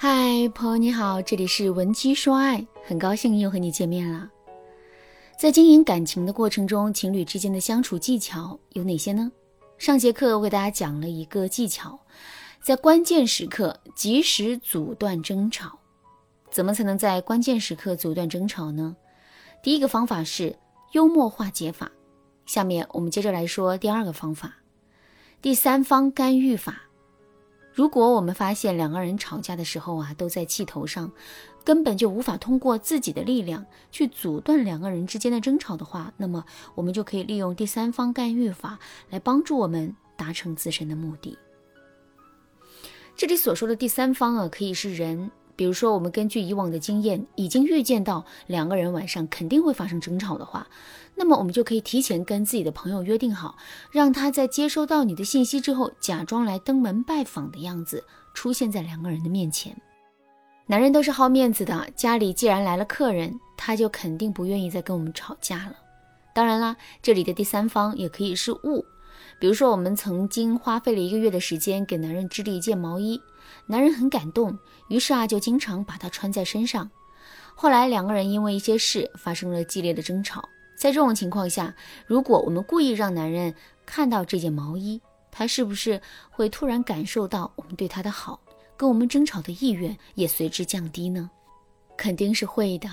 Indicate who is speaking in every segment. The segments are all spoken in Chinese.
Speaker 1: 嗨，朋友你好，这里是文姬说爱，很高兴又和你见面了。在经营感情的过程中，情侣之间的相处技巧有哪些呢？上节课我给大家讲了一个技巧，在关键时刻及时阻断争吵。怎么才能在关键时刻阻断争吵呢？第一个方法是幽默化解法。下面我们接着来说第二个方法，第三方干预法。如果我们发现两个人吵架的时候啊，都在气头上，根本就无法通过自己的力量去阻断两个人之间的争吵的话，那么我们就可以利用第三方干预法来帮助我们达成自身的目的。这里所说的第三方啊，可以是人，比如说我们根据以往的经验，已经预见到两个人晚上肯定会发生争吵的话。那么我们就可以提前跟自己的朋友约定好，让他在接收到你的信息之后，假装来登门拜访的样子出现在两个人的面前。男人都是好面子的，家里既然来了客人，他就肯定不愿意再跟我们吵架了。当然啦，这里的第三方也可以是物，比如说我们曾经花费了一个月的时间给男人织了一件毛衣，男人很感动，于是啊就经常把它穿在身上。后来两个人因为一些事发生了激烈的争吵。在这种情况下，如果我们故意让男人看到这件毛衣，他是不是会突然感受到我们对他的好，跟我们争吵的意愿也随之降低呢？肯定是会的。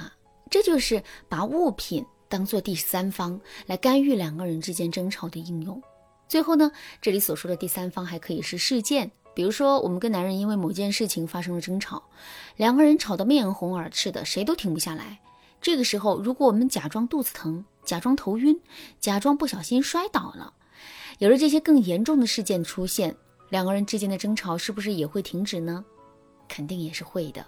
Speaker 1: 这就是把物品当做第三方来干预两个人之间争吵的应用。最后呢，这里所说的第三方还可以是事件，比如说我们跟男人因为某件事情发生了争吵，两个人吵得面红耳赤的，谁都停不下来。这个时候，如果我们假装肚子疼，假装头晕，假装不小心摔倒了，有了这些更严重的事件出现，两个人之间的争吵是不是也会停止呢？肯定也是会的。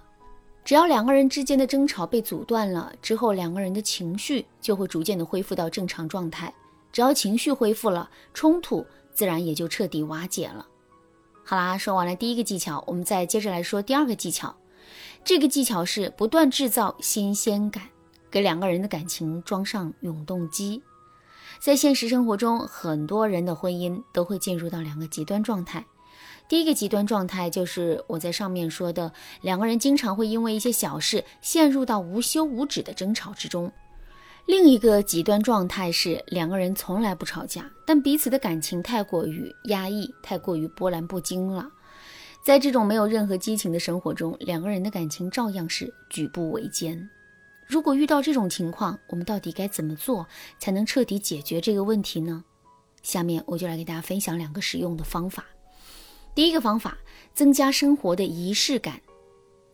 Speaker 1: 只要两个人之间的争吵被阻断了之后，两个人的情绪就会逐渐的恢复到正常状态。只要情绪恢复了，冲突自然也就彻底瓦解了。好啦，说完了第一个技巧，我们再接着来说第二个技巧。这个技巧是不断制造新鲜感。给两个人的感情装上永动机，在现实生活中，很多人的婚姻都会进入到两个极端状态。第一个极端状态就是我在上面说的，两个人经常会因为一些小事陷入到无休无止的争吵之中。另一个极端状态是两个人从来不吵架，但彼此的感情太过于压抑，太过于波澜不惊了。在这种没有任何激情的生活中，两个人的感情照样是举步维艰。如果遇到这种情况，我们到底该怎么做才能彻底解决这个问题呢？下面我就来给大家分享两个实用的方法。第一个方法，增加生活的仪式感。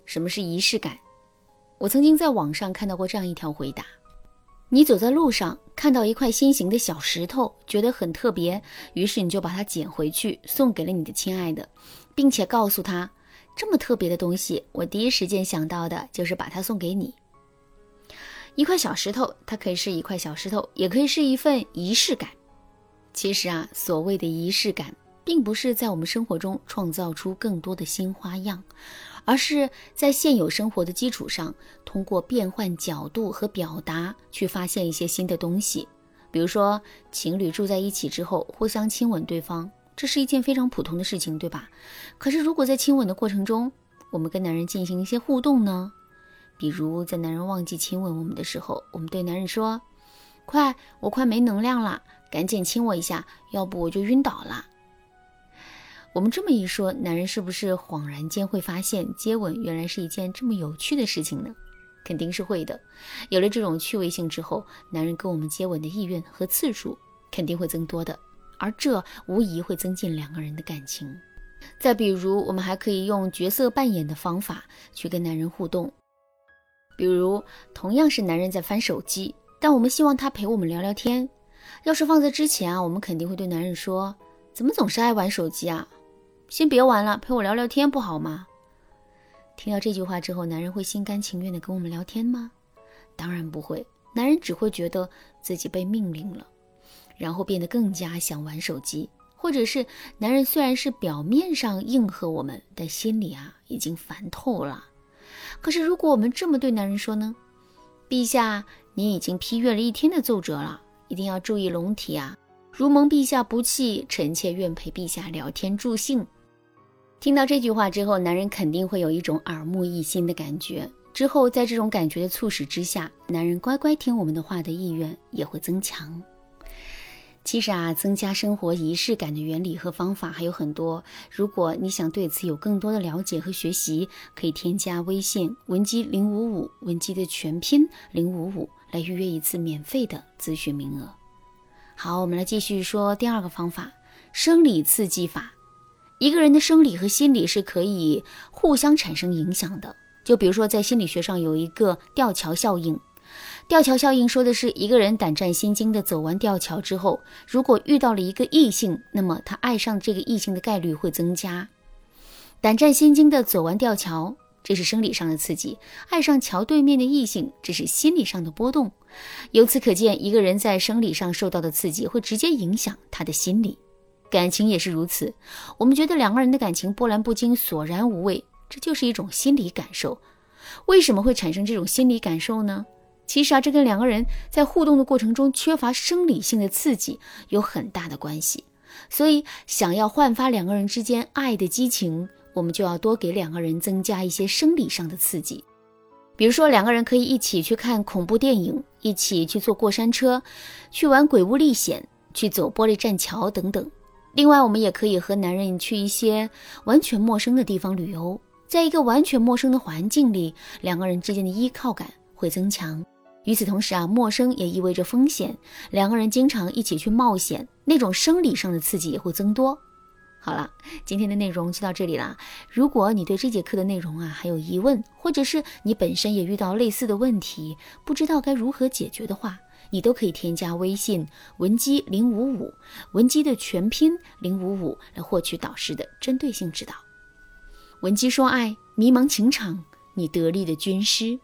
Speaker 1: 什么是仪式感？我曾经在网上看到过这样一条回答：你走在路上，看到一块心形的小石头，觉得很特别，于是你就把它捡回去，送给了你的亲爱的，并且告诉他，这么特别的东西，我第一时间想到的就是把它送给你。一块小石头，它可以是一块小石头，也可以是一份仪式感。其实啊，所谓的仪式感，并不是在我们生活中创造出更多的新花样，而是在现有生活的基础上，通过变换角度和表达，去发现一些新的东西。比如说，情侣住在一起之后，互相亲吻对方，这是一件非常普通的事情，对吧？可是，如果在亲吻的过程中，我们跟男人进行一些互动呢？比如在男人忘记亲吻我们的时候，我们对男人说：“快，我快没能量了，赶紧亲我一下，要不我就晕倒了。”我们这么一说，男人是不是恍然间会发现接吻原来是一件这么有趣的事情呢？肯定是会的。有了这种趣味性之后，男人跟我们接吻的意愿和次数肯定会增多的，而这无疑会增进两个人的感情。再比如，我们还可以用角色扮演的方法去跟男人互动。比如，同样是男人在翻手机，但我们希望他陪我们聊聊天。要是放在之前啊，我们肯定会对男人说：“怎么总是爱玩手机啊？先别玩了，陪我聊聊天不好吗？”听到这句话之后，男人会心甘情愿的跟我们聊天吗？当然不会，男人只会觉得自己被命令了，然后变得更加想玩手机。或者是男人虽然是表面上应和我们，但心里啊已经烦透了。可是，如果我们这么对男人说呢？陛下，您已经批阅了一天的奏折了，一定要注意龙体啊！如蒙陛下不弃，臣妾愿陪陛下聊天助兴。听到这句话之后，男人肯定会有一种耳目一新的感觉。之后，在这种感觉的促使之下，男人乖乖听我们的话的意愿也会增强。其实啊，增加生活仪式感的原理和方法还有很多。如果你想对此有更多的了解和学习，可以添加微信文姬零五五，文姬的全拼零五五，来预约一次免费的咨询名额。好，我们来继续说第二个方法——生理刺激法。一个人的生理和心理是可以互相产生影响的。就比如说，在心理学上有一个吊桥效应。吊桥效应说的是，一个人胆战心惊的走完吊桥之后，如果遇到了一个异性，那么他爱上这个异性的概率会增加。胆战心惊的走完吊桥，这是生理上的刺激；爱上桥对面的异性，这是心理上的波动。由此可见，一个人在生理上受到的刺激，会直接影响他的心理。感情也是如此。我们觉得两个人的感情波澜不惊、索然无味，这就是一种心理感受。为什么会产生这种心理感受呢？其实啊，这跟两个人在互动的过程中缺乏生理性的刺激有很大的关系。所以，想要焕发两个人之间爱的激情，我们就要多给两个人增加一些生理上的刺激。比如说，两个人可以一起去看恐怖电影，一起去坐过山车，去玩鬼屋历险，去走玻璃栈桥等等。另外，我们也可以和男人去一些完全陌生的地方旅游，在一个完全陌生的环境里，两个人之间的依靠感会增强。与此同时啊，陌生也意味着风险。两个人经常一起去冒险，那种生理上的刺激也会增多。好了，今天的内容就到这里啦。如果你对这节课的内容啊还有疑问，或者是你本身也遇到类似的问题，不知道该如何解决的话，你都可以添加微信文姬零五五，文姬的全拼零五五来获取导师的针对性指导。文姬说爱，迷茫情场，你得力的军师。